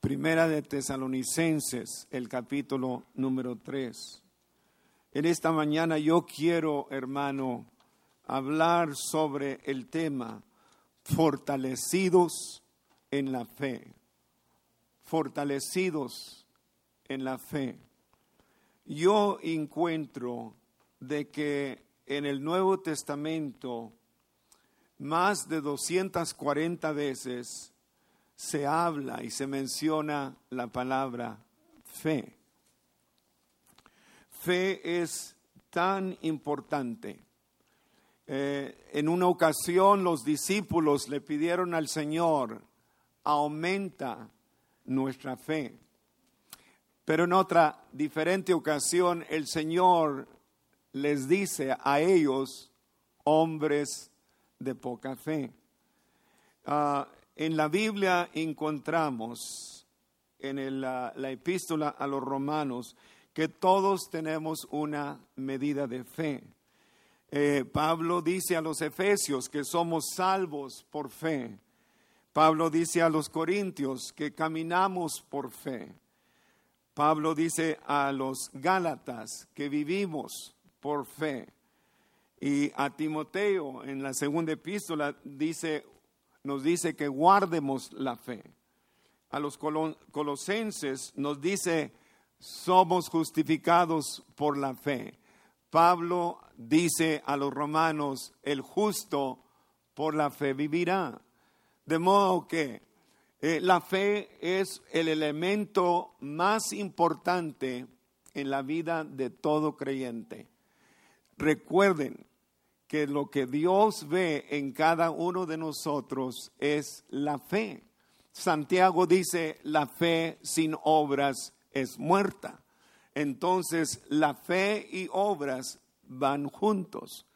Primera de Tesalonicenses, el capítulo número 3. En esta mañana yo quiero, hermano, hablar sobre el tema fortalecidos en la fe. Fortalecidos en la fe. Yo encuentro de que en el Nuevo Testamento más de 240 veces se habla y se menciona la palabra fe. Fe es tan importante. Eh, en una ocasión los discípulos le pidieron al Señor, aumenta nuestra fe. Pero en otra diferente ocasión el Señor les dice a ellos, hombres de poca fe. Ah, en la Biblia encontramos, en la, epístola a los romanos, que todos tenemos una medida de fe. Eh, Pablo dice a los efesios que somos salvos por fe. Pablo dice a los corintios que caminamos por fe. Pablo dice a los gálatas que vivimos por fe. Y a Timoteo en la segunda epístola dice nos dice que guardemos la fe. A los colosenses nos dice, somos justificados por la fe. Pablo dice a los romanos, el justo por la fe vivirá. De modo que eh, la fe es el elemento más importante en la vida de todo creyente. Recuerden, que lo que Dios ve en cada uno de nosotros es la fe. Santiago dice, la fe sin obras es muerta. Entonces, la fe y obras van juntos.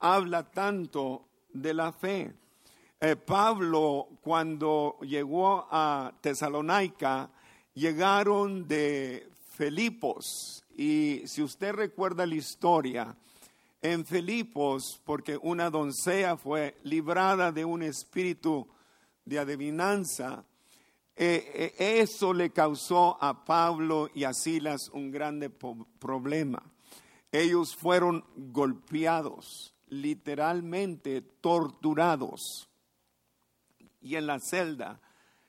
Habla tanto de la fe. Eh, Pablo, cuando llegó a Tesalónica, llegaron de Filipos. Y si usted recuerda la historia, en Filipos porque una doncella fue librada de un espíritu de adivinanza. Eh, eh, eso le causó a Pablo y a Silas un grande problema. Ellos fueron golpeados, literalmente torturados. Y en la celda,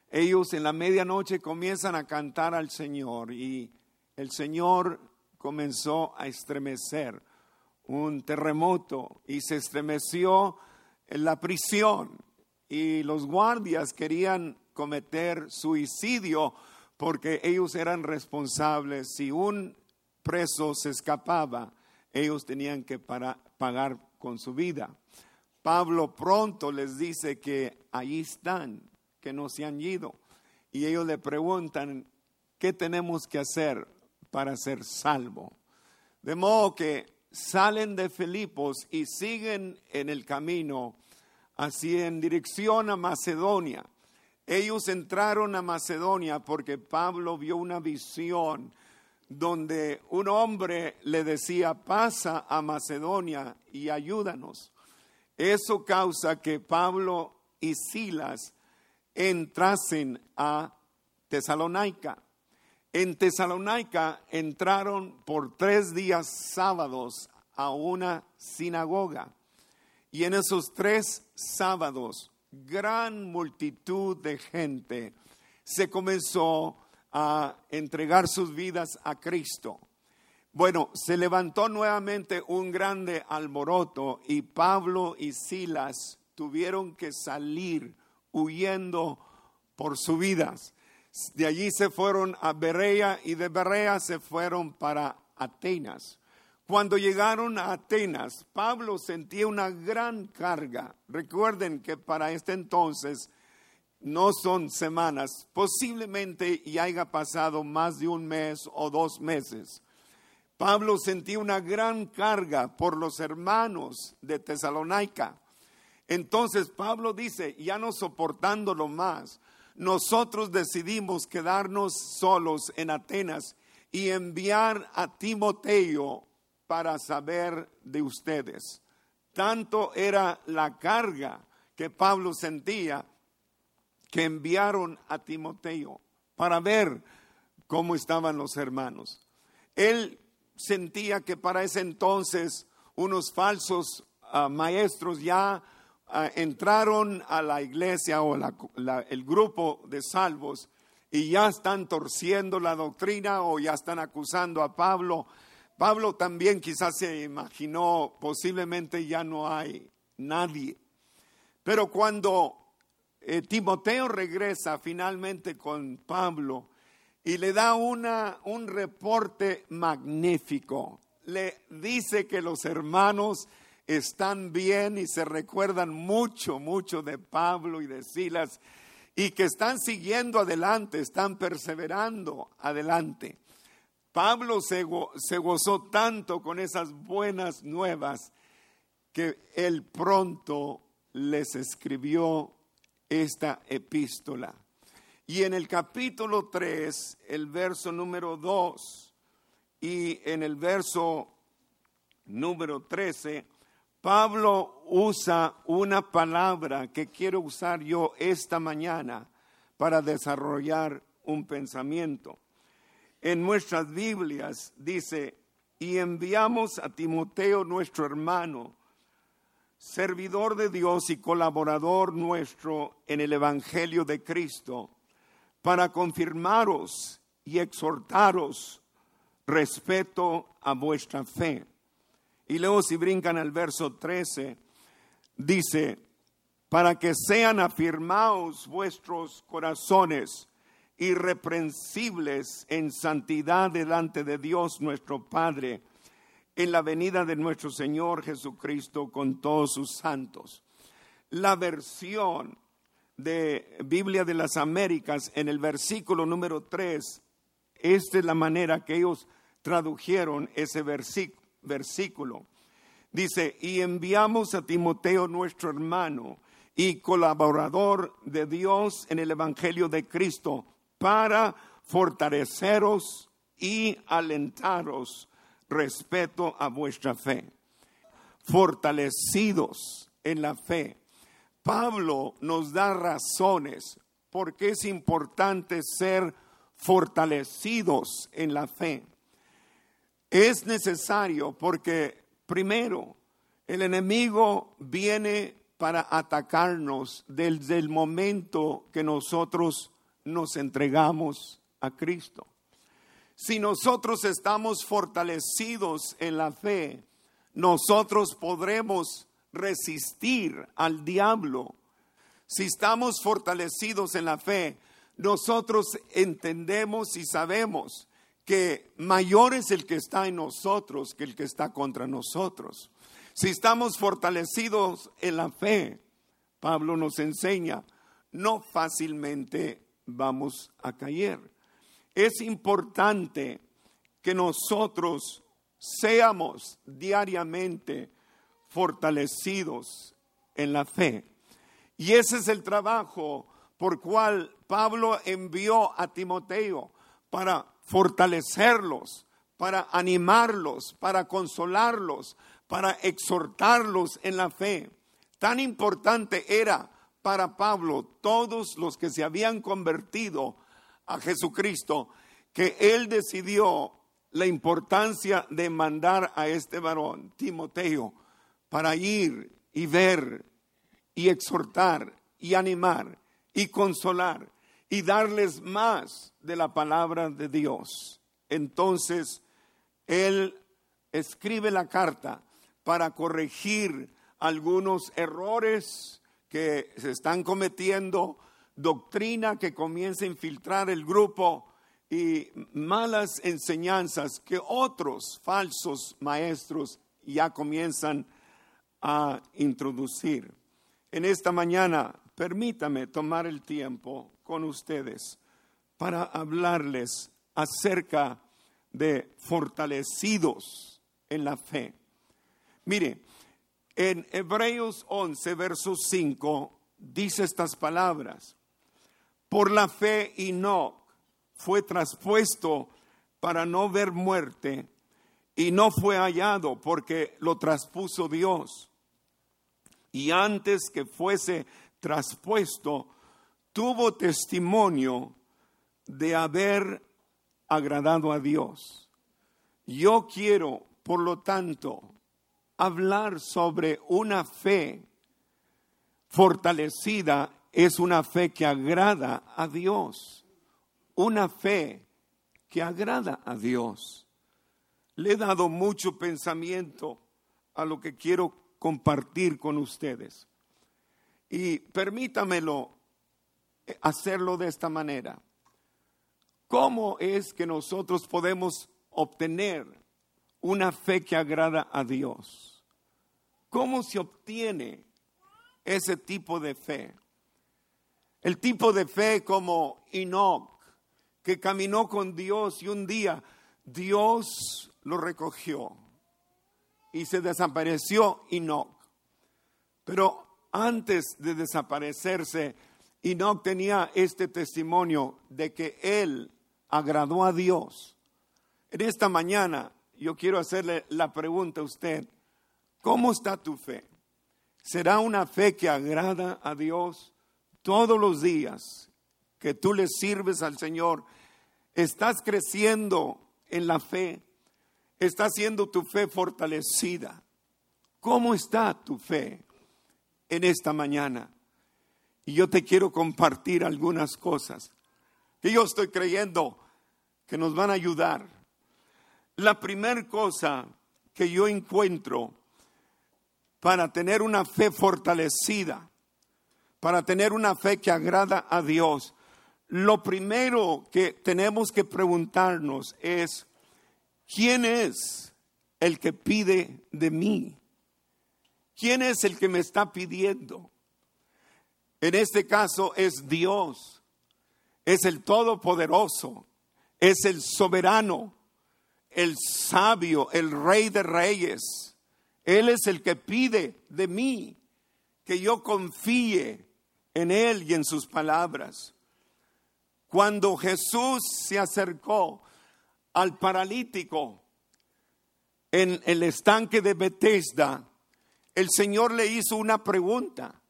ellos en la medianoche comienzan a cantar al Señor y el Señor comenzó a estremecer un terremoto y se estremeció en la prisión y los guardias querían cometer suicidio porque ellos eran responsables. Si un preso se escapaba, ellos tenían que pagar con su vida. Pablo pronto les dice que ahí están, que no se han ido. Y ellos le preguntan, ¿qué tenemos que hacer para ser salvo? De modo que salen de Filipos y siguen en el camino así en dirección a Macedonia. Ellos entraron a Macedonia porque Pablo vio una visión donde un hombre le decía, pasa a Macedonia y ayúdanos. Eso causa que Pablo y Silas entrasen a Tesalónica. En Tesalónica entraron por tres días sábados a una sinagoga. Y en esos tres sábados, gran multitud de gente se comenzó a entregar sus vidas a Cristo. Bueno, se levantó nuevamente un grande alboroto y Pablo y Silas tuvieron que salir huyendo por sus vidas. De allí se fueron a Berea y de Berea se fueron para Atenas. Cuando llegaron a Atenas, Pablo sentía una gran carga. Recuerden que para este entonces no son semanas, posiblemente ya haya pasado más de un mes o dos meses. Pablo sentía una gran carga por los hermanos de Tesalónica. Entonces Pablo dice, ya no soportándolo más, nosotros decidimos quedarnos solos en Atenas y enviar a Timoteo para saber de ustedes. Tanto era la carga que Pablo sentía que enviaron a Timoteo. para ver cómo estaban los hermanos. Él sentía que para ese entonces unos falsos ah, maestros ya ah, entraron a la iglesia o el grupo de salvos y ya están torciendo la doctrina o ya están acusando a Pablo. Pablo también quizás se imaginó, posiblemente ya no hay nadie. Pero cuando eh, Timoteo regresa finalmente con Pablo y le da una, un reporte magnífico. Le dice que los hermanos están bien y se recuerdan mucho, mucho de Pablo y de Silas y que están siguiendo adelante, están perseverando adelante. Pablo se, gozó tanto con esas buenas nuevas que él pronto les escribió esta epístola. Y en el capítulo 3, el verso número 2 y en el verso número 13, Pablo usa una palabra que quiero usar yo esta mañana para desarrollar un pensamiento. En nuestras Biblias dice, y enviamos a Timoteo nuestro hermano, servidor de Dios y colaborador nuestro en el Evangelio de Cristo, para confirmaros y exhortaros respeto a vuestra fe. Y luego si brincan al verso 13, dice, para que sean afirmados vuestros corazones irreprensibles en santidad delante de Dios nuestro Padre en la venida de nuestro Señor Jesucristo con todos sus santos. La versión de Biblia de las Américas en el versículo número 3, esta es la manera que ellos tradujeron ese versículo. Dice, y enviamos a Timoteo nuestro hermano y colaborador de Dios en el Evangelio de Cristo para fortaleceros y alentaros respeto a vuestra fe, fortalecidos en la fe. Pablo nos da razones porque es importante ser fortalecidos en la fe. Es necesario porque primero el enemigo viene para atacarnos desde el momento que nosotros nos entregamos a Cristo. Si nosotros estamos fortalecidos en la fe, nosotros podremos resistir al diablo. Si estamos fortalecidos en la fe, nosotros entendemos y sabemos que mayor es el que está en nosotros que el que está contra nosotros. Si estamos fortalecidos en la fe, Pablo nos enseña, no fácilmente vamos a caer es importante que nosotros seamos diariamente fortalecidos en la fe. Y ese es el trabajo por cual Pablo envió a Timoteo para fortalecerlos, para animarlos, para consolarlos, para exhortarlos en la fe. Tan importante era para Pablo todos los que se habían convertido a Jesucristo, que él decidió la importancia de mandar a este varón, Timoteo, para ir y ver y exhortar y animar y consolar y darles más de la palabra de Dios. Entonces, él escribe la carta para corregir algunos errores que se están cometiendo doctrina que comienza a infiltrar el grupo y malas enseñanzas que otros falsos maestros ya comienzan a introducir. En esta mañana, permítame tomar el tiempo con ustedes para hablarles acerca de fortalecidos en la fe. Mire, en Hebreos 11, verso 5, dice estas palabras. Por la fe Enoch fue traspuesto para no ver muerte y no fue hallado porque lo traspuso Dios. Y antes que fuese traspuesto, tuvo testimonio de haber agradado a Dios. Yo quiero, por lo tanto, hablar sobre una fe fortalecida, es una fe que agrada a Dios, una fe que agrada a Dios. Le he dado mucho pensamiento a lo que quiero compartir con ustedes. Y permítamelo hacerlo de esta manera. ¿Cómo es que nosotros podemos obtener una fe que agrada a Dios? ¿Cómo se obtiene ese tipo de fe? El tipo de fe como Enoch, que caminó con Dios y un día Dios lo recogió y se desapareció Enoch. Pero antes de desaparecerse, Enoch tenía este testimonio de que él agradó a Dios. En esta mañana yo quiero hacerle la pregunta a usted, ¿cómo está tu fe? ¿Será una fe que agrada a Dios todos los días que tú le sirves al Señor? ¿Estás creciendo en la fe? ¿Está siendo tu fe fortalecida? ¿Cómo está tu fe en esta mañana? Y yo te quiero compartir algunas cosas que yo estoy creyendo que nos van a ayudar. La primera cosa que yo encuentro para tener una fe fortalecida, para tener una fe que agrada a Dios, lo primero que tenemos que preguntarnos es, ¿quién es el que pide de mí? ¿Quién es el que me está pidiendo? En este caso es Dios, es el Todopoderoso, es el soberano, el sabio, el rey de reyes. Él es el que pide de mí que yo confíe en Él y en sus palabras. Cuando Jesús se acercó al paralítico en el estanque de Bethesda, el Señor le hizo una pregunta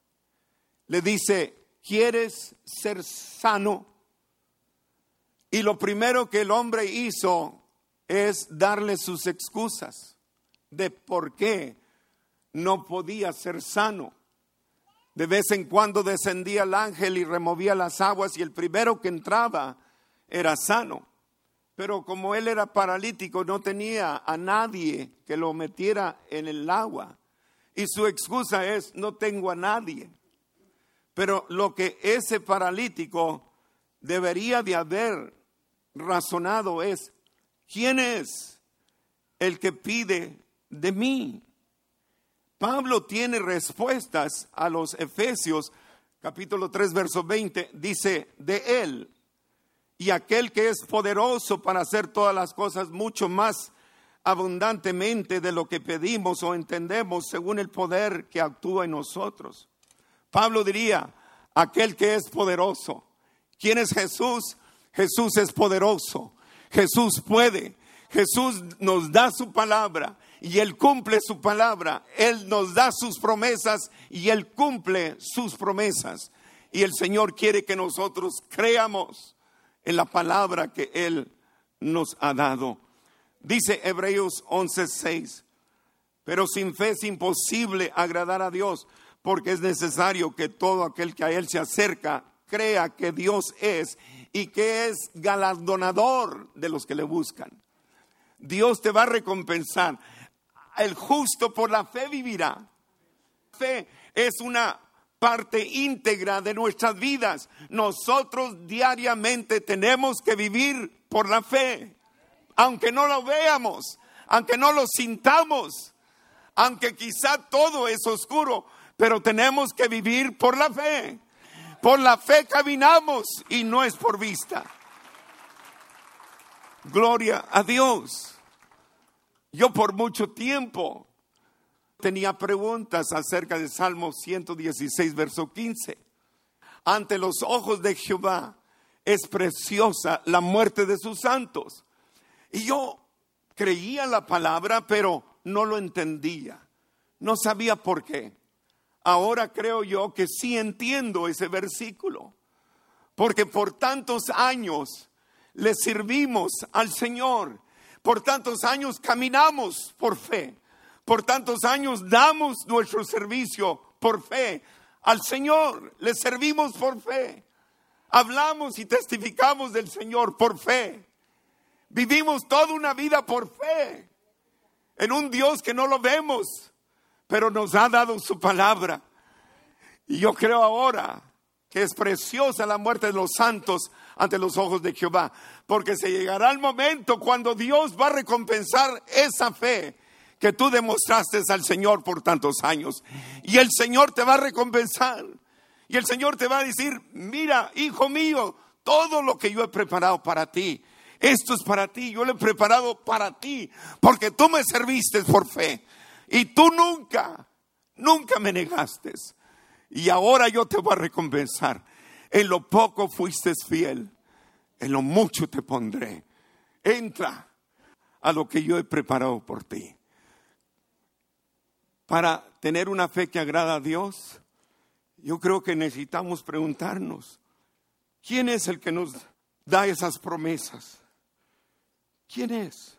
le dice, ¿quieres ser sano? Y lo primero que el hombre hizo es darle sus excusas de por qué no podía ser sano. De vez en cuando descendía el ángel y removía las aguas y el primero que entraba era sano. Pero como él era paralítico, no tenía a nadie que lo metiera en el agua. Y su excusa es, no tengo a nadie. Pero lo que ese paralítico debería de haber razonado es, ¿quién es el que pide de mí? Pablo tiene respuestas a los Efesios, capítulo 3, verso 20, dice, de él, y aquel que es poderoso para hacer todas las cosas mucho más abundantemente de lo que pedimos o entendemos según el poder que actúa en nosotros. Pablo diría, aquel que es poderoso. ¿Quién es Jesús? Jesús es poderoso. Jesús puede. Jesús nos da su palabra y Él cumple su palabra. Él nos da sus promesas y Él cumple sus promesas. Y el Señor quiere que nosotros creamos en la palabra que Él nos ha dado. Dice Hebreos 11:6, pero sin fe es imposible agradar a Dios porque es necesario que todo aquel que a Él se acerca crea que Dios es y que es galardonador de los que le buscan. Dios te va a recompensar. El justo por la fe vivirá. Fe es una parte íntegra de nuestras vidas. Nosotros diariamente tenemos que vivir por la fe. Aunque no lo veamos, aunque no lo sintamos, aunque quizá todo es oscuro, pero tenemos que vivir por la fe. Por la fe caminamos y no es por vista. Gloria a Dios. Yo por mucho tiempo tenía preguntas acerca de Salmo 116, verso 15. Ante los ojos de Jehová es preciosa la muerte de sus santos. Y yo creía la palabra, pero no lo entendía. No sabía por qué. Ahora creo yo que sí entiendo ese versículo, porque por tantos años le servimos al Señor, por tantos años caminamos por fe, por tantos años damos nuestro servicio por fe. Al Señor, le servimos por fe, hablamos y testificamos del Señor por fe, vivimos toda una vida por fe en un Dios que no lo vemos, pero nos ha dado su palabra. Y yo creo ahora que es preciosa la muerte de los santos ante los ojos de Jehová, porque se llegará el momento cuando Dios va a recompensar esa fe que tú demostraste al Señor por tantos años. Y el Señor te va a recompensar. Y el Señor te va a decir, mira, hijo mío, todo lo que yo he preparado para ti, esto es para ti, yo lo he preparado para ti, porque tú me serviste por fe. Y tú nunca, nunca me negaste. Y ahora yo te voy a recompensar. En lo poco fuiste fiel, en lo mucho te pondré. Entra a lo que yo he preparado por ti. Para tener una fe que agrada a Dios, yo creo que necesitamos preguntarnos, ¿quién es el que nos da esas promesas? ¿Quién es?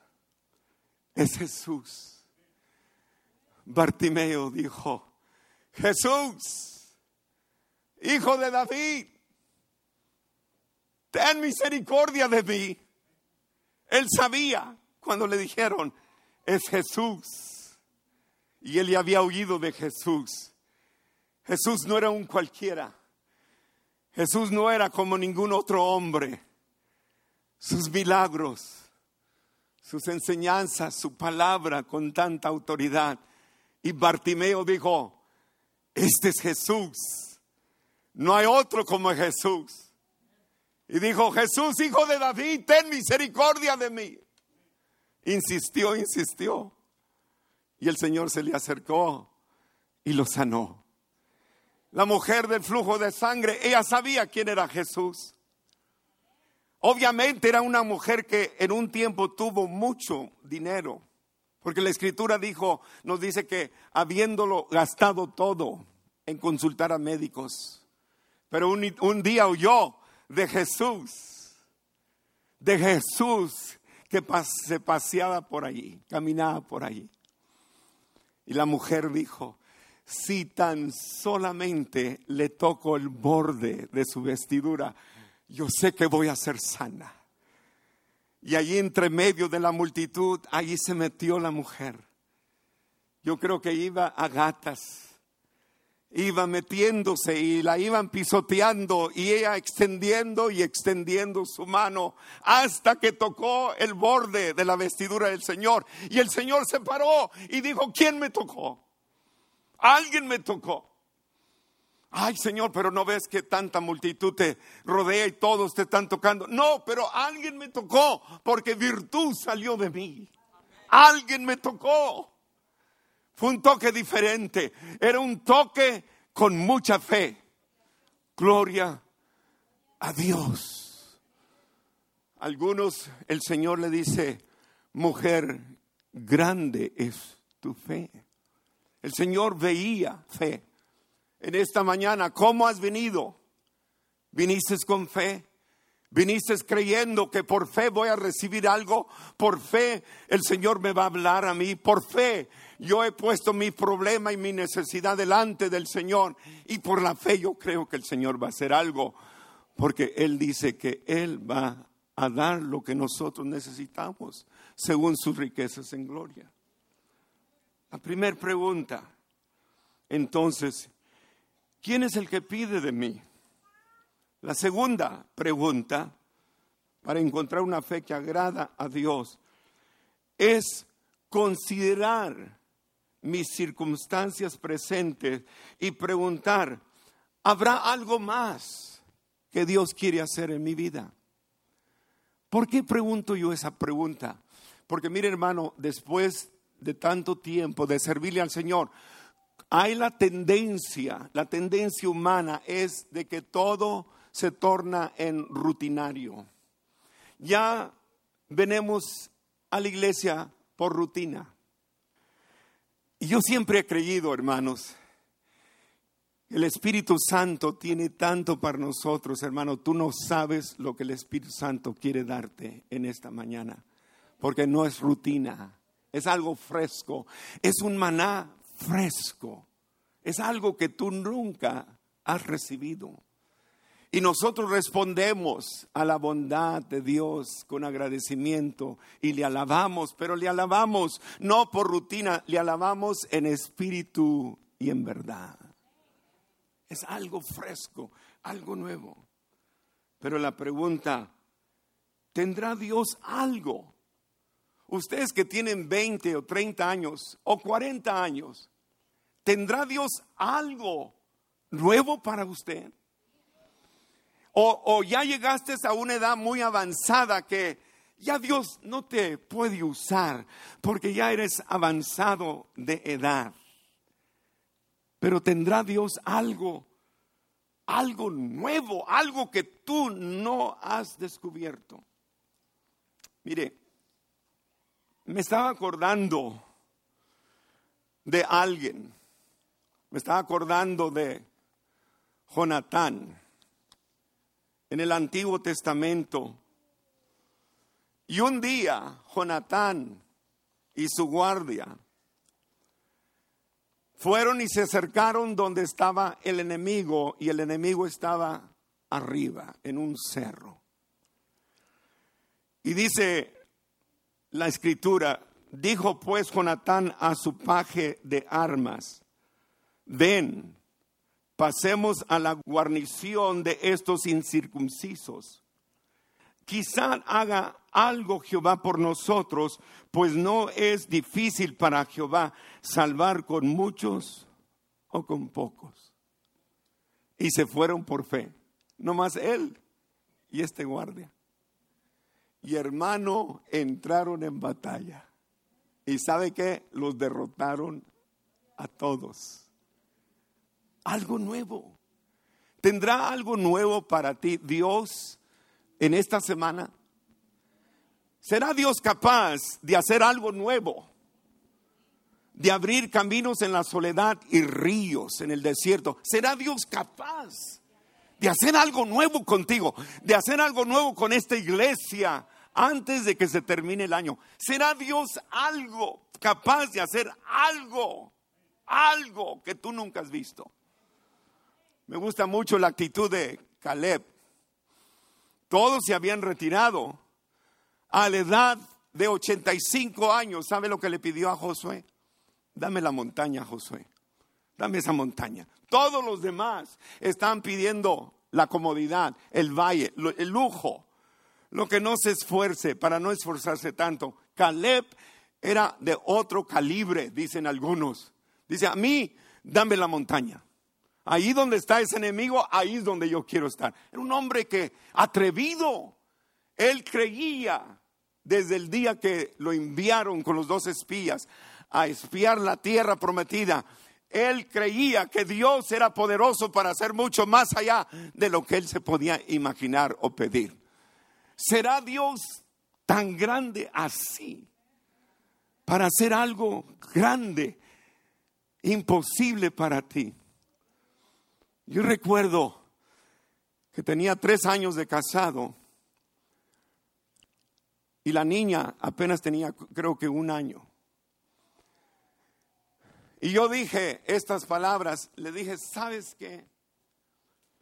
Es Jesús. Bartimeo dijo, Jesús, hijo de David, ten misericordia de mí. Él sabía cuando le dijeron, es Jesús. Y él ya había oído de Jesús. Jesús no era un cualquiera. Jesús no era como ningún otro hombre. Sus milagros, sus enseñanzas, su palabra con tanta autoridad. Y Bartimeo dijo, este es Jesús. No hay otro como Jesús. Y dijo, Jesús, hijo de David, ten misericordia de mí. Insistió, insistió. Y el Señor se le acercó y lo sanó. La mujer del flujo de sangre, ella sabía quién era Jesús. Obviamente era una mujer que en un tiempo tuvo mucho dinero, porque la escritura dijo, nos dice que habiéndolo gastado todo en consultar a médicos, pero un, día oyó de Jesús, de Jesús que se paseaba por allí, caminaba por allí. Y la mujer dijo, si tan solamente le toco el borde de su vestidura, yo sé que voy a ser sana. Y allí entre medio de la multitud, allí se metió la mujer. Yo creo que iba a gatas, iba metiéndose y la iban pisoteando y ella extendiendo y extendiendo su mano hasta que tocó el borde de la vestidura del Señor. Y el Señor se paró y dijo, ¿quién me tocó? Alguien me tocó. Ay Señor, pero no ves que tanta multitud te rodea y todos te están tocando. No, pero alguien me tocó porque virtud salió de mí. Alguien me tocó. Fue un toque diferente. Era un toque con mucha fe. Gloria a Dios. Algunos el Señor le dice, mujer, grande es tu fe. El Señor veía fe en esta mañana, ¿cómo has venido? ¿Viniste con fe? ¿Viniste creyendo que por fe voy a recibir algo? ¿Por fe el Señor me va a hablar a mí? ¿Por fe yo he puesto mi problema y mi necesidad delante del Señor? Y por la fe yo creo que el Señor va a hacer algo, porque Él dice que Él va a dar lo que nosotros necesitamos según sus riquezas en gloria. La primera pregunta, entonces, ¿quién es el que pide de mí? La segunda pregunta, para encontrar una fe que agrada a Dios, es considerar mis circunstancias presentes y preguntar, ¿habrá algo más que Dios quiere hacer en mi vida? ¿Por qué pregunto yo esa pregunta? Porque mire hermano, después de tanto tiempo de servirle al Señor, hay la tendencia, la tendencia humana es de que todo se torna en rutinario. Ya venimos a la iglesia por rutina. Y yo siempre he creído, hermanos, El Espíritu Santo tiene tanto para nosotros, hermano. Tú no sabes lo que el Espíritu Santo quiere darte en esta mañana, porque no es rutina, es algo fresco, es un maná fresco, es algo que tú nunca has recibido. Y nosotros respondemos a la bondad de Dios con agradecimiento y le alabamos, pero le alabamos no por rutina, le alabamos en espíritu y en verdad. Es algo fresco, algo nuevo. Pero la pregunta, ¿tendrá Dios algo? Ustedes que tienen 20 o 30 años o 40 años, ¿tendrá Dios algo nuevo para usted? O, ya llegaste a una edad muy avanzada que ya Dios no te puede usar porque ya eres avanzado de edad. Pero tendrá Dios algo, algo nuevo, algo que tú no has descubierto. Mire, me estaba acordando de alguien, me estaba acordando de Jonatán en el Antiguo Testamento. Y un día Jonatán y su guardia fueron y se acercaron donde estaba el enemigo y el enemigo estaba arriba, en un cerro. Y dice la escritura, dijo pues Jonatán a su paje de armas, ven, pasemos a la guarnición de estos incircuncisos. Quizá haga algo Jehová por nosotros, pues no es difícil para Jehová salvar con muchos o con pocos. Y se fueron por fe, no más él y este guardia. Y hermano, entraron en batalla. ¿Y sabe qué? Los derrotaron a todos algo nuevo. ¿Tendrá algo nuevo para ti Dios en esta semana? ¿Será Dios capaz de hacer algo nuevo? De abrir caminos en la soledad y ríos en el desierto. ¿Será Dios capaz de hacer algo nuevo contigo? De hacer algo nuevo con esta iglesia antes de que se termine el año. ¿Será Dios algo capaz de hacer algo? Algo que tú nunca has visto. Me gusta mucho la actitud de Caleb. Todos se habían retirado a la edad de 85 años. ¿Sabe lo que le pidió a Josué? Dame la montaña, Josué. Dame esa montaña. Todos los demás están pidiendo la comodidad, el valle, el lujo, lo que no se esfuerce para no esforzarse tanto. Caleb era de otro calibre, dicen algunos. Dice, a mí, dame la montaña. Ahí donde está ese enemigo, ahí es donde yo quiero estar. Era un hombre que atrevido. Él creía desde el día que lo enviaron con los dos espías a espiar la tierra prometida. Él creía que Dios era poderoso para hacer mucho más allá de lo que él se podía imaginar o pedir. ¿Será Dios tan grande así para hacer algo grande, imposible para ti? Yo recuerdo que tenía tres años de casado y la niña apenas tenía creo que un año. Y yo dije estas palabras, le dije, ¿sabes qué?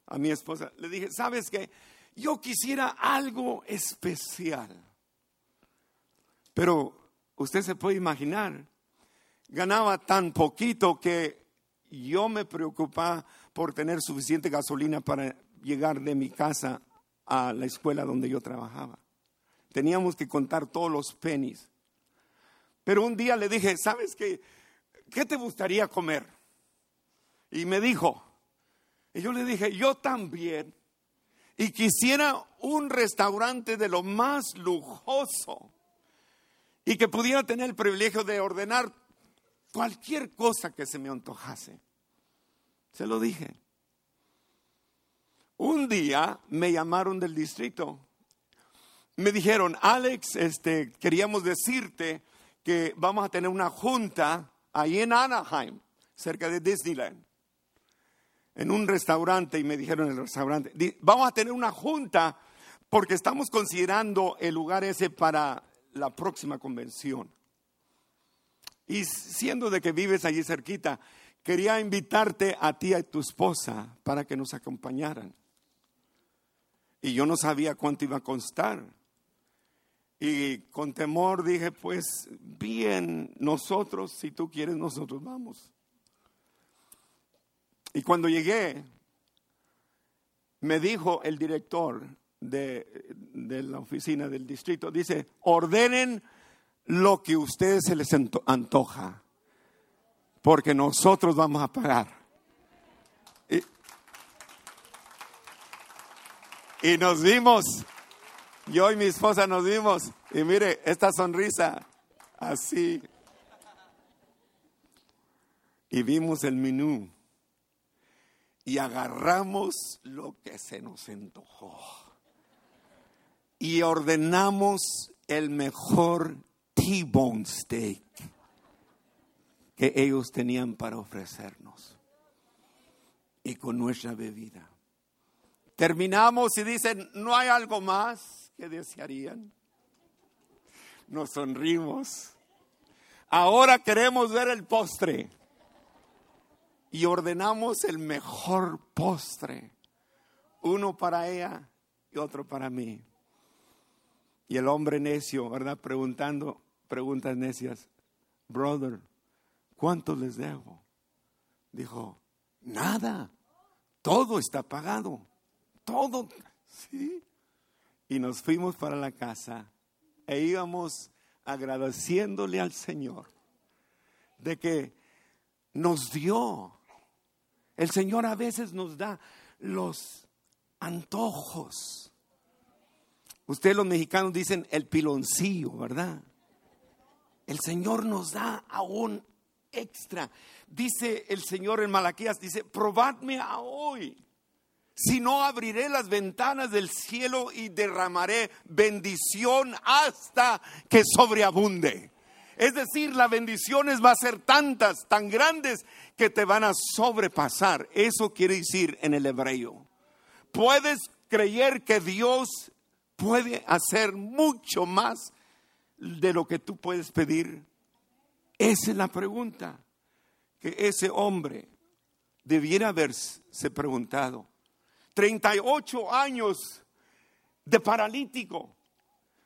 A mi esposa, le dije, ¿sabes qué? Yo quisiera algo especial. Pero usted se puede imaginar, ganaba tan poquito que yo me preocupaba por tener suficiente gasolina para llegar de mi casa a la escuela donde yo trabajaba. Teníamos que contar todos los pennies. Pero un día le dije, ¿sabes qué? ¿Qué te gustaría comer? Y me dijo, y yo le dije, yo también. Y quisiera un restaurante de lo más lujoso. Y que pudiera tener el privilegio de ordenar cualquier cosa que se me antojase. Se lo dije. Un día me llamaron del distrito. Me dijeron, Alex, este, queríamos decirte que vamos a tener una junta ahí en Anaheim, cerca de Disneyland. en un restaurante y me dijeron en el restaurante, vamos a tener una junta porque estamos considerando el lugar ese para la próxima convención. Y siendo de que vives allí cerquita, quería invitarte a ti y a tu esposa para que nos acompañaran. Y yo no sabía cuánto iba a costar. Y con temor dije, pues bien, nosotros, si tú quieres, nosotros vamos. Y cuando llegué, me dijo el director de, de la oficina del distrito, dice, ordenen lo que a ustedes se les antoja, porque nosotros vamos a pagar. Y, nos vimos, yo y mi esposa nos vimos, y mire, esta sonrisa, así. Y vimos el menú y agarramos lo que se nos antojó y ordenamos el mejor T-bone steak que ellos tenían para ofrecernos y con nuestra bebida. Terminamos y dicen, ¿no hay algo más que desearían? Nos sonrimos. Ahora queremos ver el postre y ordenamos el mejor postre, uno para ella y otro para mí. Y el hombre necio, ¿verdad? Preguntando preguntas necias, brother, ¿cuánto les debo? Dijo, nada, todo está pagado, todo, sí. Y nos fuimos para la casa e íbamos agradeciéndole al Señor de que nos dio el Señor a veces nos da los antojos. Ustedes los mexicanos dicen el piloncillo, ¿verdad? El Señor nos da aún extra. Dice el Señor en Malaquías, dice, probadme a hoy. Si no, abriré las ventanas del cielo y derramaré bendición hasta que sobreabunde. Es decir, las bendiciones van a ser tantas, tan grandes, que te van a sobrepasar. Eso quiere decir en el hebreo. Puedes creer que Dios puede hacer mucho más de lo que tú puedes pedir. Esa es la pregunta que ese hombre debiera haberse preguntado. 38 años de paralítico.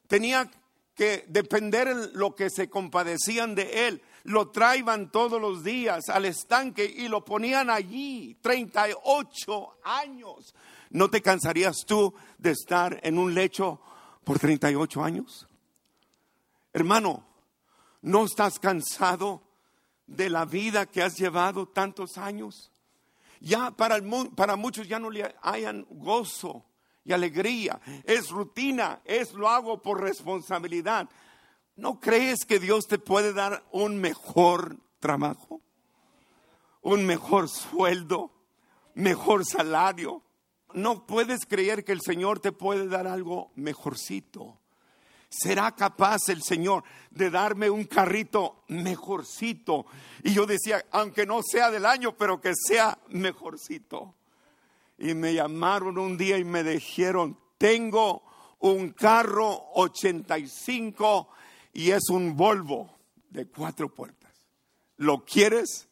Tenía que depender en lo que se compadecían de él. Lo traían todos los días al estanque y lo ponían allí, 38 años. ¿No te cansarías tú de estar en un lecho por 38 años? Hermano, ¿no estás cansado de la vida que has llevado tantos años? Ya para, el, para muchos ya no le hayan gozo y alegría. Es rutina, es lo hago por responsabilidad. ¿No crees que Dios te puede dar un mejor trabajo? ¿Un mejor sueldo? ¿Mejor salario? ¿No puedes creer que el Señor te puede dar algo mejorcito? ¿Será capaz el Señor de darme un carrito mejorcito? Y yo decía, aunque no sea del año, pero que sea mejorcito y me llamaron un día y me dijeron, tengo un carro 85 y es un Volvo de cuatro puertas. ¿Lo quieres?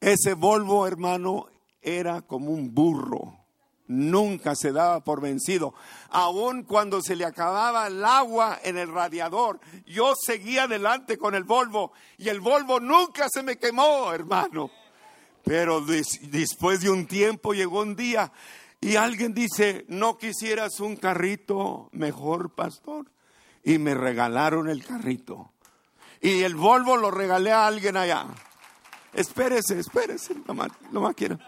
Ese Volvo, hermano, era como un burro. Nunca se daba por vencido. Aun cuando se le acababa el agua en el radiador, yo seguía adelante con el Volvo y el Volvo nunca se me quemó, hermano. Pero después de un tiempo llegó un día y alguien dice, ¿no quisieras un carrito mejor, pastor? Y me regalaron el carrito. Y el Volvo lo regalé a alguien allá. Espérese, espérese, no más quiero.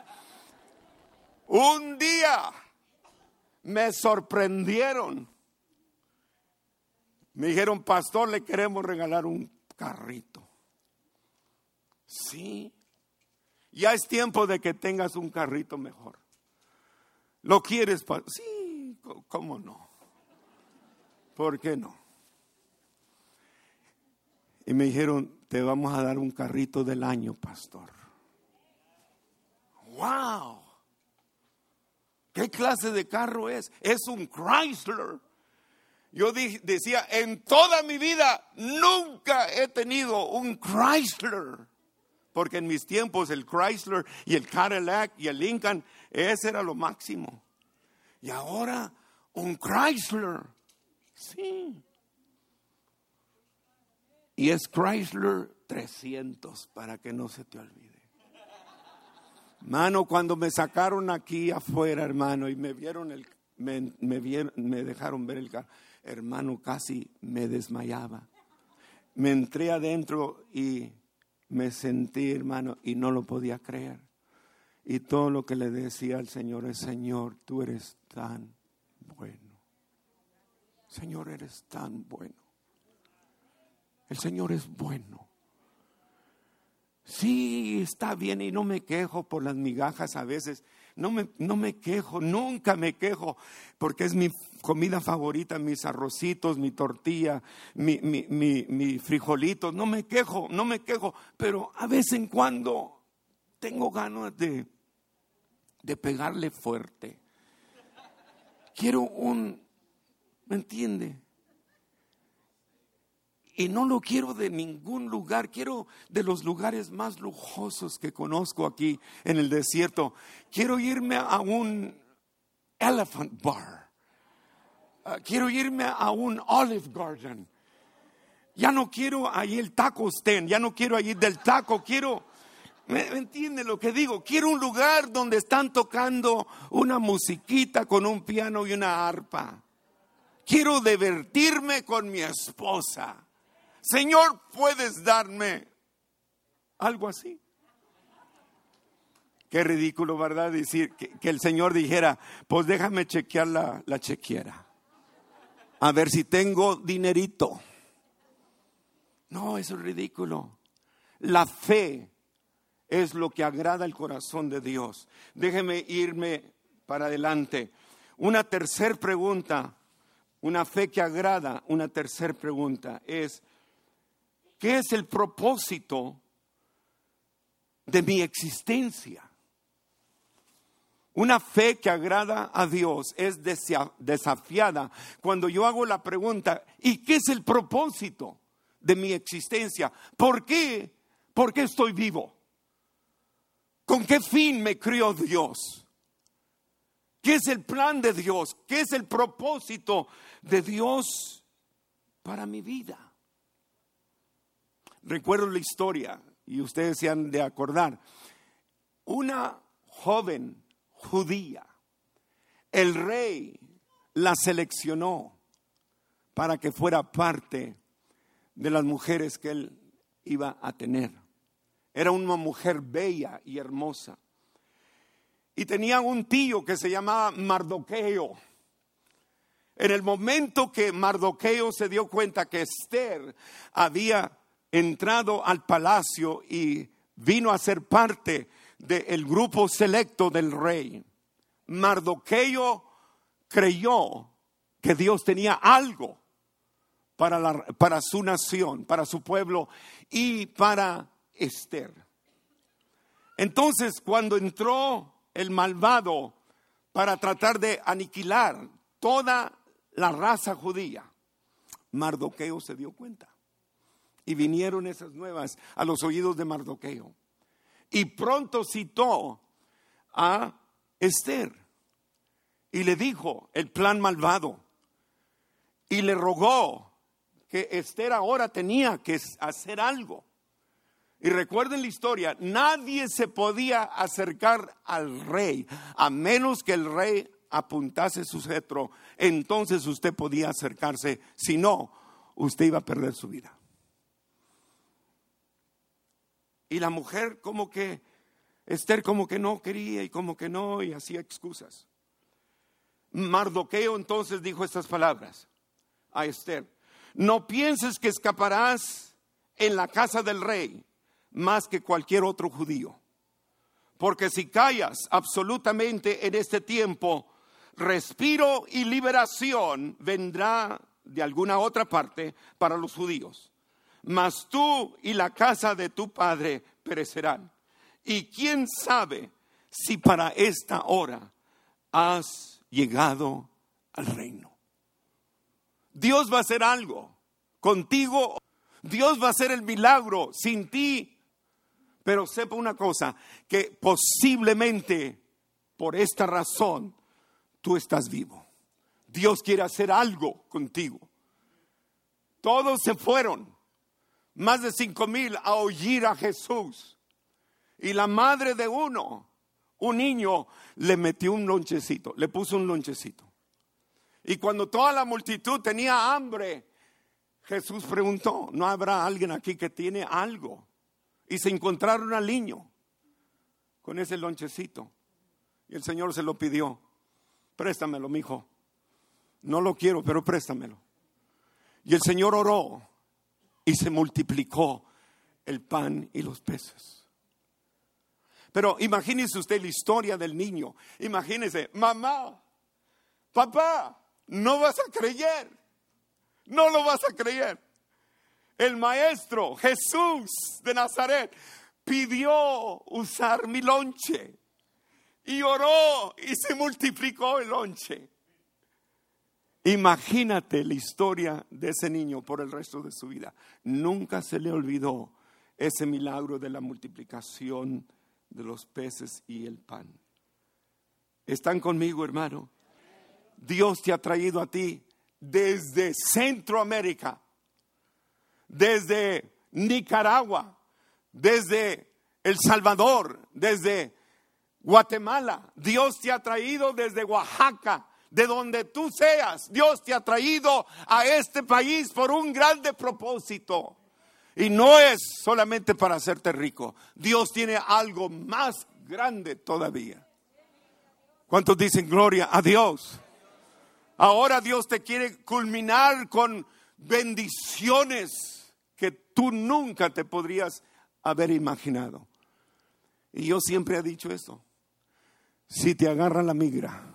Un día me sorprendieron. Me dijeron, pastor, le queremos regalar un carrito. Sí, ya es tiempo de que tengas un carrito mejor. ¿Lo quieres? Sí, ¿cómo no? ¿Por qué no? Y me dijeron, te vamos a dar un carrito del año, pastor. ¡Wow! ¿Qué clase de carro es? Es un Chrysler. Yo decía, en toda mi vida nunca he tenido un Chrysler. Porque en mis tiempos el Chrysler y el Cadillac y el Lincoln, ese era lo máximo. Y ahora un Chrysler. Sí. Y es Chrysler 300 para que no se te olvide. Hermano, cuando me sacaron aquí afuera, hermano, y me vieron el, me, vieron, me dejaron ver el carro, hermano, casi me desmayaba. Me entré adentro y me sentí, hermano, y no lo podía creer. Y todo lo que le decía al Señor es, Señor, tú eres tan bueno. Señor, eres tan bueno. El Señor es bueno. Sí, está bien y no me quejo por las migajas a veces. No me, no me quejo, nunca me quejo, porque es mi comida favorita, mis arrocitos, mi tortilla, mi, mi, mi, mi frijolito. No me quejo, no me quejo, pero a vez en cuando tengo ganas de, de pegarle fuerte. Quiero un, ¿me entiende? Y no lo quiero de ningún lugar, quiero de los lugares más lujosos que conozco aquí en el desierto. Quiero irme a un elephant bar. Ah, quiero irme a un olive garden. Ya no quiero ahí el taco stand, ya no quiero allí del taco, quiero... ¿Me entiende lo que digo? Quiero un lugar donde están tocando una musiquita con un piano y una arpa. Quiero divertirme con mi esposa. Señor, ¿puedes darme algo así? Qué ridículo, ¿verdad? Decir que, el Señor dijera, pues déjame chequear la, la chequera. A ver si tengo dinerito. No, eso es ridículo. La fe es lo que agrada el corazón de Dios. Déjeme irme para adelante. Una tercera pregunta, una fe que agrada, una tercera pregunta es, ¿Qué es el propósito de mi existencia? Una fe que agrada a Dios es desafiada cuando yo hago la pregunta, ¿y qué es el propósito de mi existencia? ¿Por qué? ¿Por qué estoy vivo? ¿Con qué fin me crió Dios? ¿Qué es el plan de Dios? ¿Qué es el propósito de Dios para mi vida? Recuerdo la historia y ustedes se han de acordar. Una joven judía, el rey la seleccionó para que fuera parte de las mujeres que él iba a tener. Era una mujer bella y hermosa. Y tenía un tío que se llamaba Mardoqueo. En el momento que Mardoqueo se dio cuenta que Esther había entrado al palacio y vino a ser parte del grupo selecto del rey. Mardoqueo creyó que Dios tenía algo para, para su nación, para su pueblo y para Esther. Entonces, cuando entró el malvado para tratar de aniquilar toda la raza judía, Mardoqueo se dio cuenta. Y vinieron esas nuevas a los oídos de Mardoqueo. Y pronto citó a Esther y le dijo el plan malvado. Y le rogó que Esther ahora tenía que hacer algo. Y recuerden la historia, nadie se podía acercar al rey a menos que el rey apuntase su cetro. Entonces usted podía acercarse, si no, usted iba a perder su vida. Y la mujer como que, Esther como que no quería y como que no y hacía excusas. Mardoqueo entonces dijo estas palabras a Esther, no pienses que escaparás en la casa del rey más que cualquier otro judío, porque si callas absolutamente en este tiempo, respiro y liberación vendrá de alguna otra parte para los judíos mas tú y la casa de tu padre perecerán. Y quién sabe si para esta hora has llegado al reino. Dios va a hacer algo contigo. Dios va a hacer el milagro sin ti. Pero sepa una cosa, que posiblemente por esta razón tú estás vivo. Dios quiere hacer algo contigo. Todos se fueron, más de cinco mil, a oír a Jesús. Y la madre de uno, un niño, le metió un lonchecito, le puso un lonchecito. Y cuando toda la multitud tenía hambre, Jesús preguntó, ¿no habrá alguien aquí que tiene algo? Y se encontraron al niño con ese lonchecito. Y el Señor se lo pidió. Préstamelo, mi hijo. No lo quiero, pero préstamelo. Y el Señor oró y se multiplicó el pan y los peces. Pero imagínese usted la historia del niño. Imagínese, mamá, papá, no vas a creer. No lo vas a creer. El maestro Jesús de Nazaret pidió usar mi lonche y oró y se multiplicó el lonche. Imagínate la historia de ese niño por el resto de su vida. Nunca se le olvidó ese milagro de la multiplicación de los peces y el pan. ¿Están conmigo, hermano? Dios te ha traído a ti desde Centroamérica, desde Nicaragua, desde El Salvador, desde Guatemala. Dios te ha traído desde Oaxaca, de donde tú seas. Dios te ha traído a este país por un grande propósito. Y no es solamente para hacerte rico. Dios tiene algo más grande todavía. ¿Cuántos dicen gloria a Dios? Ahora Dios te quiere culminar con bendiciones que tú nunca te podrías haber imaginado. Y yo siempre he dicho esto. Si te agarra la migra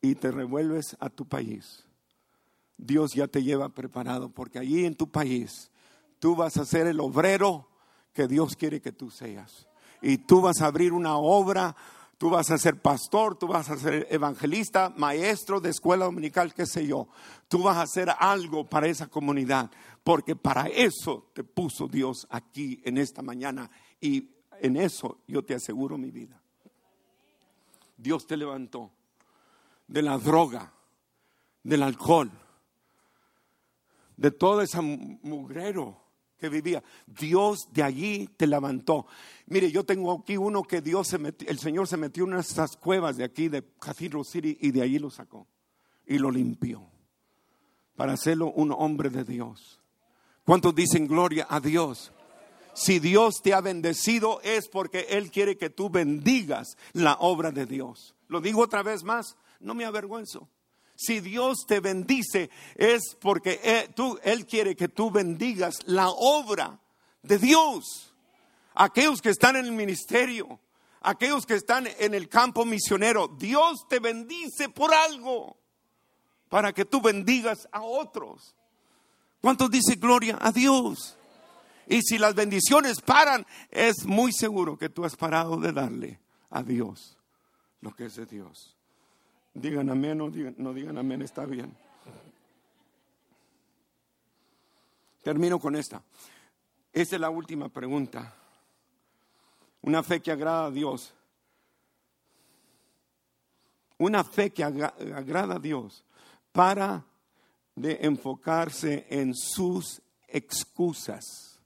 y te revuelves a tu país, Dios ya te lleva preparado porque allí en tu país tú vas a ser el obrero que Dios quiere que tú seas. Y tú vas a abrir una obra Tú vas a ser pastor, tú vas a ser evangelista, maestro de escuela dominical, qué sé yo. Tú vas a hacer algo para esa comunidad, porque para eso te puso Dios aquí en esta mañana y en eso yo te aseguro mi vida. Dios te levantó de la droga, del alcohol, de todo ese mugrero que vivía. Dios de allí te levantó. Mire, yo tengo aquí uno que Dios se metió, el Señor se metió en esas cuevas de aquí, de Cathedral City, y de allí lo sacó y lo limpió para hacerlo un hombre de Dios. ¿Cuántos dicen gloria a Dios? Si Dios te ha bendecido es porque Él quiere que tú bendigas la obra de Dios. Lo digo otra vez más, no me avergüenzo. Si Dios te bendice es porque él, tú, él quiere que tú bendigas la obra de Dios. Aquellos que están en el ministerio, aquellos que están en el campo misionero, Dios te bendice por algo para que tú bendigas a otros. ¿Cuántos dice gloria a Dios? Y si las bendiciones paran, es muy seguro que tú has parado de darle a Dios lo que es de Dios. Digan amén, no digan, no digan amén, está bien. Termino con esta. Esta es la última pregunta. Una fe que agrada a Dios. Una fe que agrada a Dios para de enfocarse en sus excusas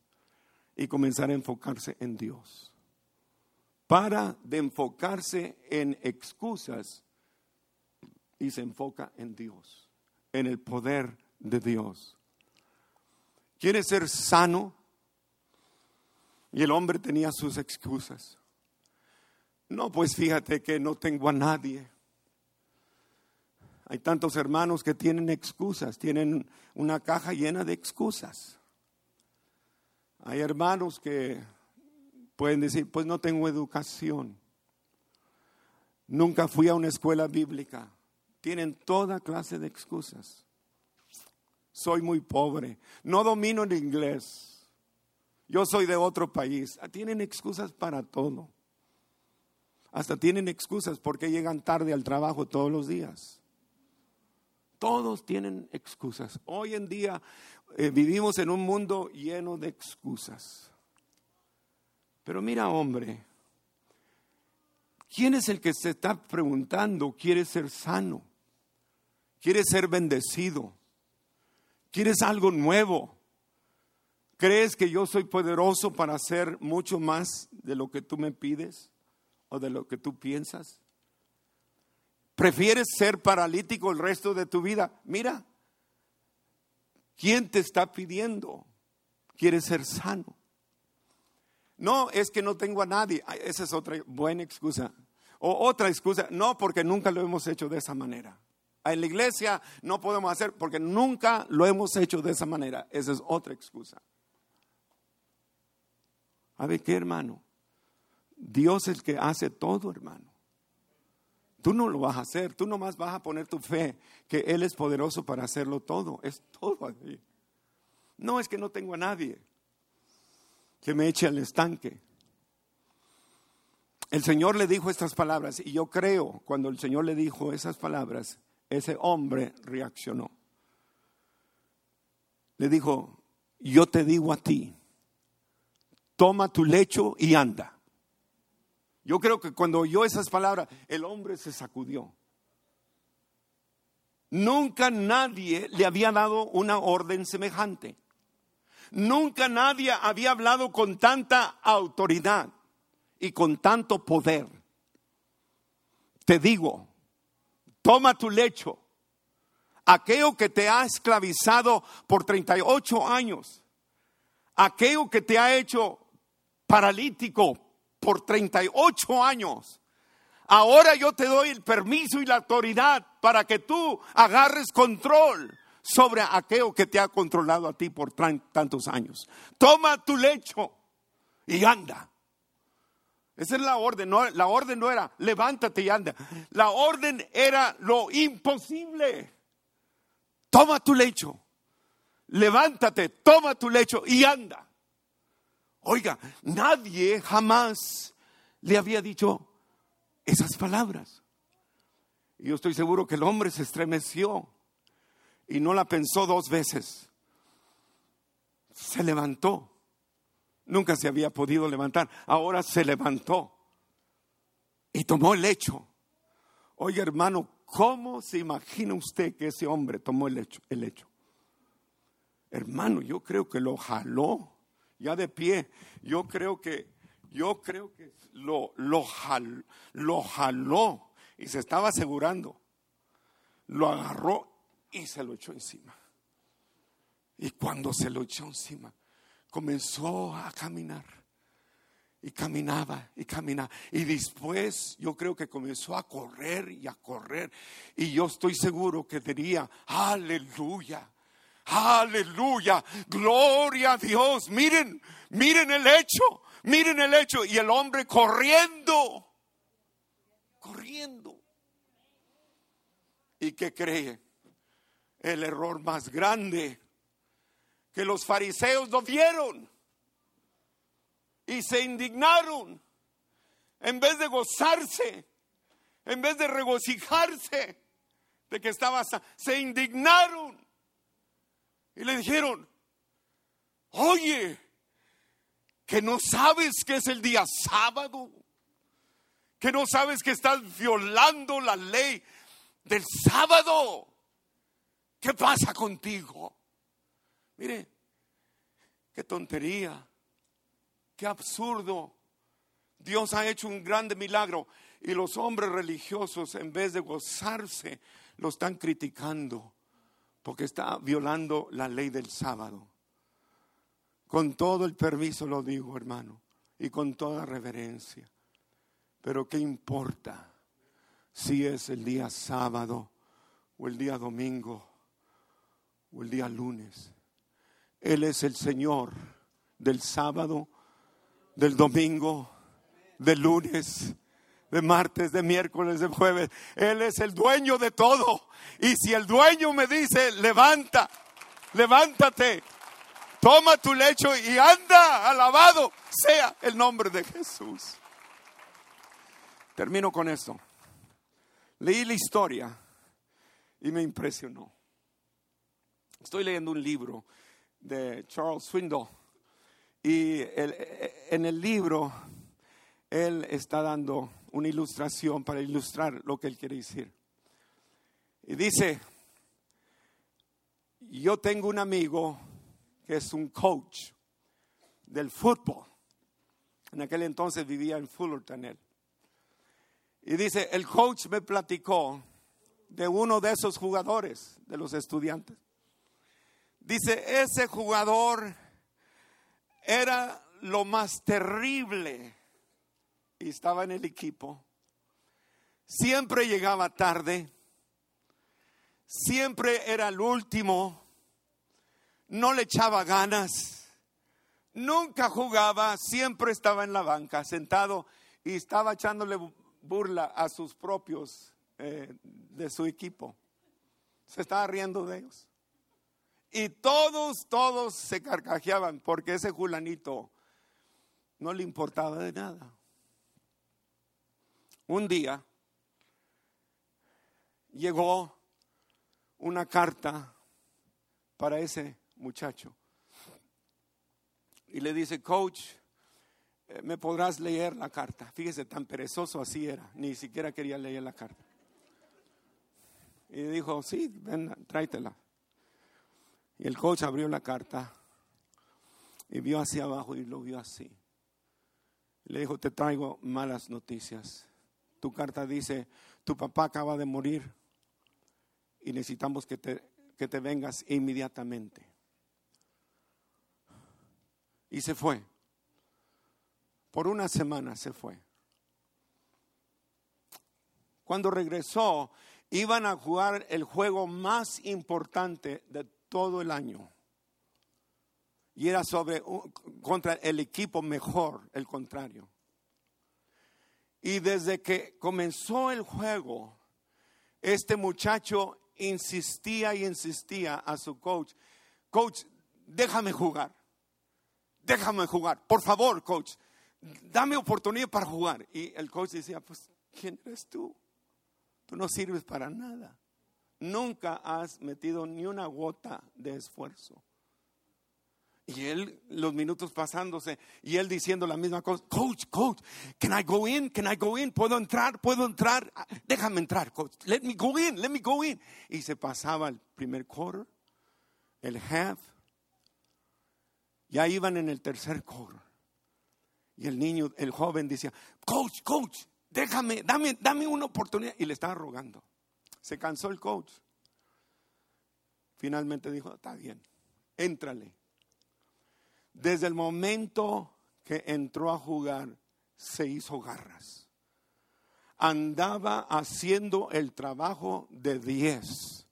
y comenzar a enfocarse en Dios. Para de enfocarse en excusas y se enfoca en Dios, en el poder de Dios. Quiere ser sano y el hombre tenía sus excusas. No, pues fíjate que no tengo a nadie. Hay tantos hermanos que tienen excusas, tienen una caja llena de excusas. Hay hermanos que pueden decir, pues no tengo educación. Nunca fui a una escuela bíblica tienen toda clase de excusas. Soy muy pobre, no domino el inglés, yo soy de otro país. Ah, tienen excusas para todo. Hasta tienen excusas porque llegan tarde al trabajo todos los días. Todos tienen excusas. Hoy en día eh, vivimos en un mundo lleno de excusas. Pero mira, hombre, ¿quién es el que se está preguntando, quiere ser sano? ¿Quiere ser bendecido? ¿Quieres algo nuevo? ¿Crees que yo soy poderoso para hacer mucho más de lo que tú me pides? o de lo que tú piensas? ¿Prefieres ser paralítico el resto de tu vida? Mira, ¿quién te está pidiendo? ¿Quieres ser sano? No, es que no tengo a nadie. Esa es otra buena excusa. O otra excusa, no, porque nunca lo hemos hecho de esa manera. En la iglesia no podemos hacer porque nunca lo hemos hecho de esa manera. Esa es otra excusa. A ver qué hermano. Dios es el que hace todo, hermano. Tú no lo vas a hacer, tú nomás vas a poner tu fe que Él es poderoso para hacerlo todo. Es todo así. No es que no tengo a nadie que me eche al estanque. El Señor le dijo estas palabras y yo creo cuando el Señor le dijo esas palabras, ese hombre reaccionó. Le dijo, yo te digo a ti, toma tu lecho y anda. Yo creo que cuando oyó esas palabras, el hombre se sacudió. Nunca nadie le había dado una orden semejante. Nunca nadie había hablado con tanta autoridad y con tanto poder. Te digo, toma tu lecho, aquello que te ha esclavizado por 38 años, aquello que te ha hecho paralítico, por 38 años. Ahora yo te doy el permiso y la autoridad para que tú agarres control sobre aquello que te ha controlado a ti por tantos años. Toma tu lecho y anda. Esa es la orden. No, la orden no era levántate y anda. La orden era lo imposible. Toma tu lecho. Levántate, toma tu lecho y anda. Oiga, nadie jamás le había dicho esas palabras. Y yo estoy seguro que el hombre se estremeció y no la pensó dos veces. Se levantó. Nunca se había podido levantar. Ahora se levantó y tomó el lecho. Oiga, hermano, ¿cómo se imagina usted que ese hombre tomó el lecho? El lecho? Hermano, yo creo que lo jaló ya de pie, yo creo que, yo creo que lo, lo, lo jaló y se estaba asegurando. Lo agarró y se lo echó encima. Y cuando se lo echó encima, comenzó a caminar. Y caminaba y caminaba. Y después yo creo que comenzó a correr y a correr. Y yo estoy seguro que diría, aleluya. Aleluya, gloria a Dios. Miren, miren el hecho, miren el hecho. Y el hombre corriendo, corriendo. ¿Y qué cree? El error más grande que los fariseos lo vieron y se indignaron. En vez de gozarse, en vez de regocijarse de que estaba, se indignaron y le dijeron, oye, que no sabes que es el día sábado, que no sabes que estás violando la ley del sábado. ¿Qué pasa contigo? Mire, qué tontería, qué absurdo. Dios ha hecho un grande milagro y los hombres religiosos en vez de gozarse lo están criticando porque está violando la ley del sábado. Con todo el permiso lo digo, hermano, y con toda reverencia. Pero ¿qué importa si es el día sábado o el día domingo o el día lunes? Él es el Señor del sábado, del domingo, del lunes de martes, de miércoles, de jueves. Él es el dueño de todo. Y si el dueño me dice, levanta, levántate, toma tu lecho y anda, alabado sea el nombre de Jesús. Termino con esto. Leí la historia y me impresionó. Estoy leyendo un libro de Charles Swindoll y en el libro él está dando una ilustración para ilustrar lo que él quiere decir. Y dice, yo tengo un amigo que es un coach del fútbol. En aquel entonces vivía en Fullerton él. Y dice, el coach me platicó de uno de esos jugadores, de los estudiantes. Dice, ese jugador era lo más terrible y estaba en el equipo. Siempre llegaba tarde, siempre era el último, no le echaba ganas, nunca jugaba, siempre estaba en la banca, sentado y estaba echándole burla a sus propios eh, de su equipo. Se estaba riendo de ellos. Y todos, todos se carcajeaban porque ese julanito no le importaba de nada. Un día llegó una carta para ese muchacho y le dice, coach, eh, ¿me podrás leer la carta? Fíjese, tan perezoso así era, ni siquiera quería leer la carta. Y dijo, sí, ven, tráetela. Y el coach abrió la carta y vio hacia abajo y lo vio así. Le dijo, te traigo malas noticias. Tu carta dice, tu papá acaba de morir y necesitamos que te, que te vengas inmediatamente. Y se fue. Por una semana se fue. Cuando regresó, iban a jugar el juego más importante de todo el año. Y era sobre contra el equipo mejor, el contrario. Y desde que comenzó el juego, este muchacho insistía y insistía a su coach, coach, déjame jugar, déjame jugar, por favor, coach, dame oportunidad para jugar. Y el coach decía, pues, ¿quién eres tú? Tú no sirves para nada. Nunca has metido ni una gota de esfuerzo. Y él, los minutos pasándose, y él diciendo la misma cosa, coach, coach, can I go in? Can I go in? ¿Puedo entrar? ¿Puedo entrar? Déjame entrar, coach. Let me go in, let me go in. Y se pasaba el primer quarter, el half. Ya iban en el tercer quarter. Y el niño, el joven decía, coach, coach, déjame, dame, dame una oportunidad. Y le estaba rogando. Se cansó el coach. Finalmente dijo, está bien, éntrale. Desde el momento que entró a jugar, se hizo garras. Andaba haciendo el trabajo de diez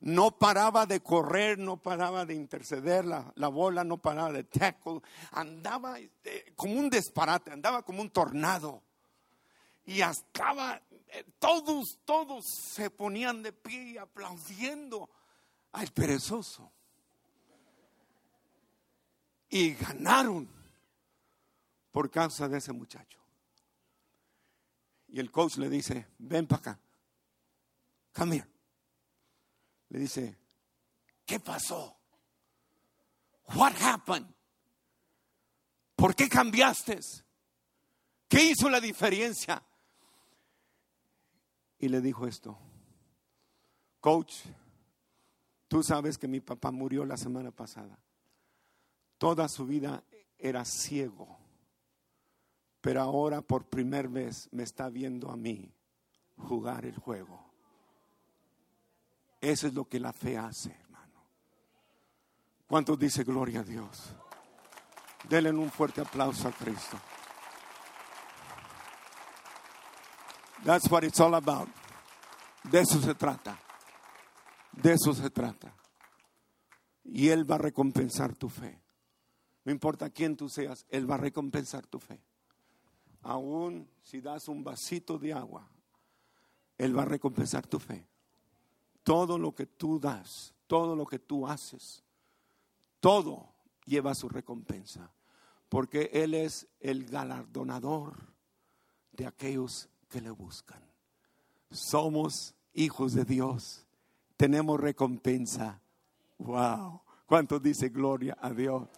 no paraba de correr, no paraba de interceder la, la bola, no paraba de tackle, andaba eh, como un disparate, andaba como un tornado. Y estaba, todos, todos se ponían de pie aplaudiendo al perezoso. Y ganaron por causa de ese muchacho. Y el coach le dice, ven para acá, come here le dice, ¿qué pasó? What happened? ¿Por qué cambiaste? ¿Qué hizo la diferencia? Y le dijo esto, coach, tú sabes que mi papá murió la semana pasada. Toda su vida era ciego, pero ahora por primera vez me está viendo a mí jugar el juego. Eso es lo que la fe hace, hermano. ¿Cuántos dice gloria a Dios? Denle un fuerte aplauso a Cristo. That's what it's all about. De eso se trata. De eso se trata. Y Él va a recompensar tu fe. No importa quién tú seas, Él va a recompensar tu fe. Aún si das un vasito de agua, Él va a recompensar tu fe todo lo que tú das, todo lo que tú haces, todo lleva su recompensa, porque Él es el galardonador de aquellos que le buscan. Somos hijos de Dios. Tenemos recompensa. Wow. ¿Cuánto dice gloria a Dios?